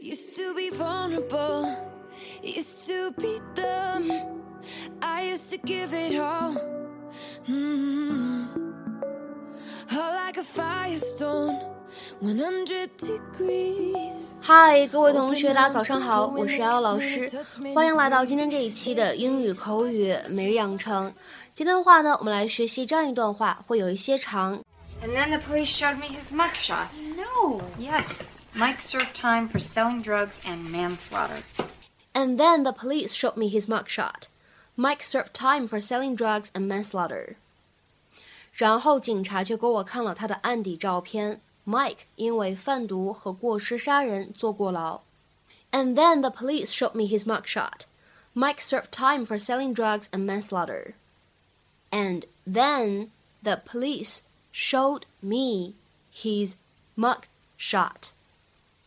Used to be vulnerable, used to beat them. I used to give it all. Mm-hmm. Hot like a firestone, 100 degrees. 嗨，各位同学，大家早上好，我是瑶瑶老师，欢迎来到今天这一期的英语口语每日养成。今天的话呢，我们来学习这样一段话，会有一些长。 And then the police showed me his mugshot. No. Yes, Mike served time for selling drugs and manslaughter. And then the police showed me his mugshot. Mike served time for selling drugs and manslaughter. 然后警察就给我看了他的案底照片。Mike 因为贩毒和过失杀人坐过牢。And then the police showed me his mugshot. Mike served time for selling drugs and manslaughter. And then the police showed me his mugshot.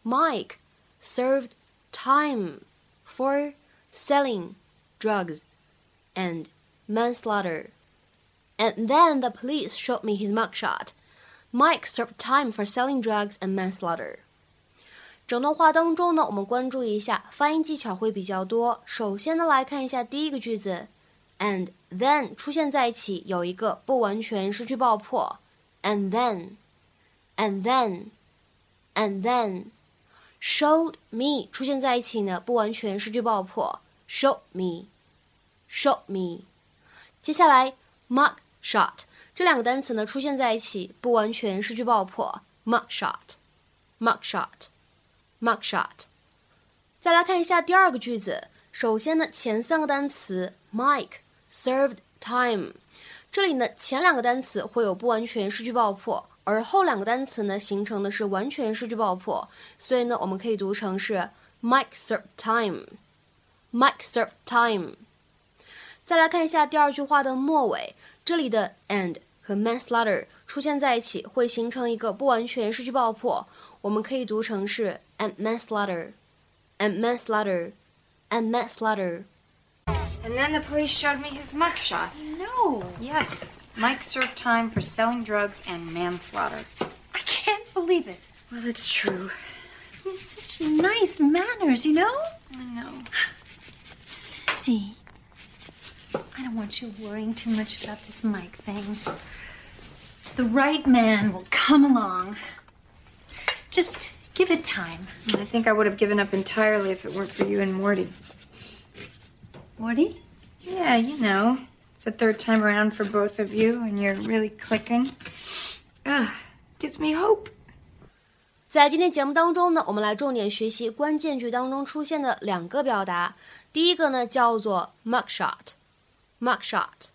Mike served time for selling drugs and manslaughter. And then the police showed me his mugshot. Mike served time for selling drugs and manslaughter. 整段话当中呢，我们关注一下发音技巧会比较多。首先呢，来看一下第一个句子，and then 出现在一起有一个不完全失去爆破，and then，and then，and then。showed me 出现在一起呢，不完全失去爆破，showed me，showed me。接下来 mug shot 这两个单词呢出现在一起，不完全失去爆破，mug shot，mug shot，mug shot。再来看一下第二个句子，首先呢前三个单词 Mike served time，这里呢前两个单词会有不完全失去爆破。 而后两个单词呢，形成的是完全失去爆破，所以呢，我们可以读成是 Mike s e r v e time。Mike s e r v e time。再来看一下第二句话的末尾，这里的 and 和 manslaughter 出现在一起，会形成一个不完全失去爆破，我们可以读成是 and manslaughter，and manslaughter，and manslaughter。And then the police showed me his mugshot. No. Yes, Mike served time for selling drugs and manslaughter. I can't believe it. Well, it's true. He has such nice manners, you know? I know. Susie. I don't want you worrying too much about this Mike thing. The right man will come along. Just give it time. I think I would have given up entirely if it weren't for you and Morty. Morty? Yeah, you know. It's the third time around for both of you, and you're really clicking. Ugh, gives me hope. 在今天节目当中呢，我们来重点学习关键句当中出现的两个表达。第一个呢叫做 mugshot，mugshot，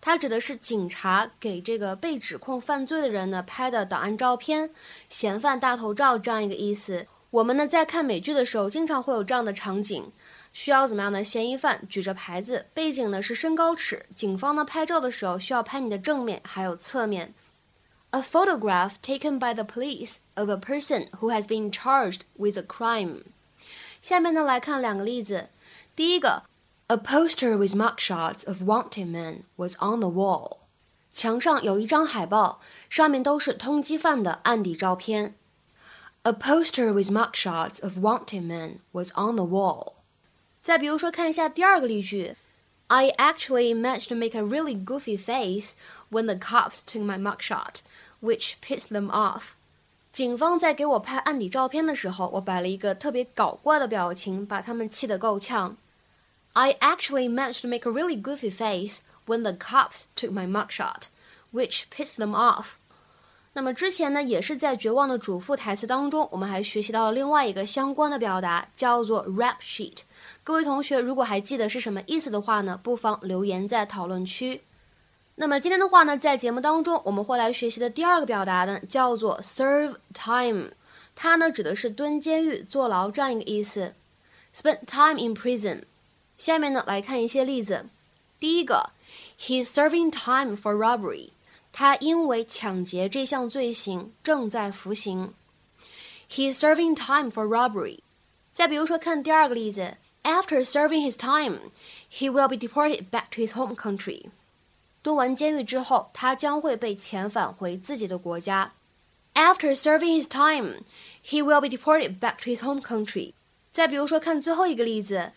它指的是警察给这个被指控犯罪的人呢拍的档案照片、嫌犯大头照这样一个意思。我们呢在看美剧的时候，经常会有这样的场景，需要怎么样呢？嫌疑犯举着牌子，背景呢是身高尺，警方呢拍照的时候需要拍你的正面还有侧面。A photograph taken by the police of a person who has been charged with a crime。下面呢来看两个例子。第一个，A poster with mugshots of wanted men was on the wall。墙上有一张海报，上面都是通缉犯的案底照片。A poster with mugshots of wanted men was on the wall。 再比如说，看一下第二个例句。I actually managed to make a really goofy face when the cops took my mugshot, which pissed them off. 警方在给我拍案底照片的时候，我摆了一个特别搞怪的表情，把他们气得够呛。I actually managed to make a really goofy face when the cops took my mugshot, which pissed them off. 那么之前呢，也是在《绝望的主妇》台词当中，我们还学习到了另外一个相关的表达，叫做 rap sheet。各位同学，如果还记得是什么意思的话呢，不妨留言在讨论区。那么今天的话呢，在节目当中我们会来学习的第二个表达呢，叫做 serve time，它呢指的是蹲监狱、坐牢这样一个意思。Spend time in prison。下面呢来看一些例子。第一个，He's serving time for robbery。他因为抢劫这项罪行正在服刑。He's serving time for robbery。再比如说，看第二个例子。After serving his time, he will be deported back to his home country. 蹲完监狱之后，他将会被遣返回自己的国家。After serving his time, he will be deported back to his home country. 再比如说，看最后一个例子，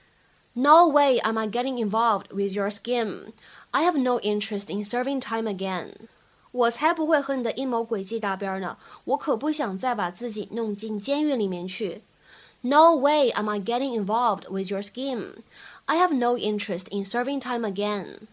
No way am I getting involved with your scheme. I have no interest in serving time again. 我才不会和你的阴谋诡计搭边呢！我可不想再把自己弄进监狱里面去。No way am I getting involved with your scheme. I have no interest in serving time again.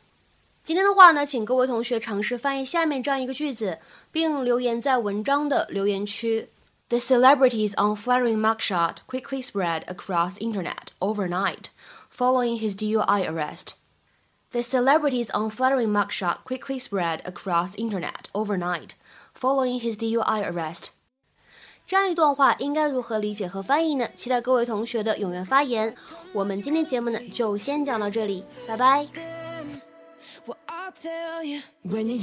今天的话呢，请各位同学尝试翻译下面这样一个句子，并留言在文章的留言区。The celebrity's unflattering mugshot quickly spread across the internet overnight, following his DUI arrest. The celebrity's unflattering mugshot quickly spread across the internet overnight, following his DUI arrest. 这样一段话应该如何理解和翻译呢？期待各位同学的踊跃发言。我们今天节目呢就先讲到这里，拜拜。When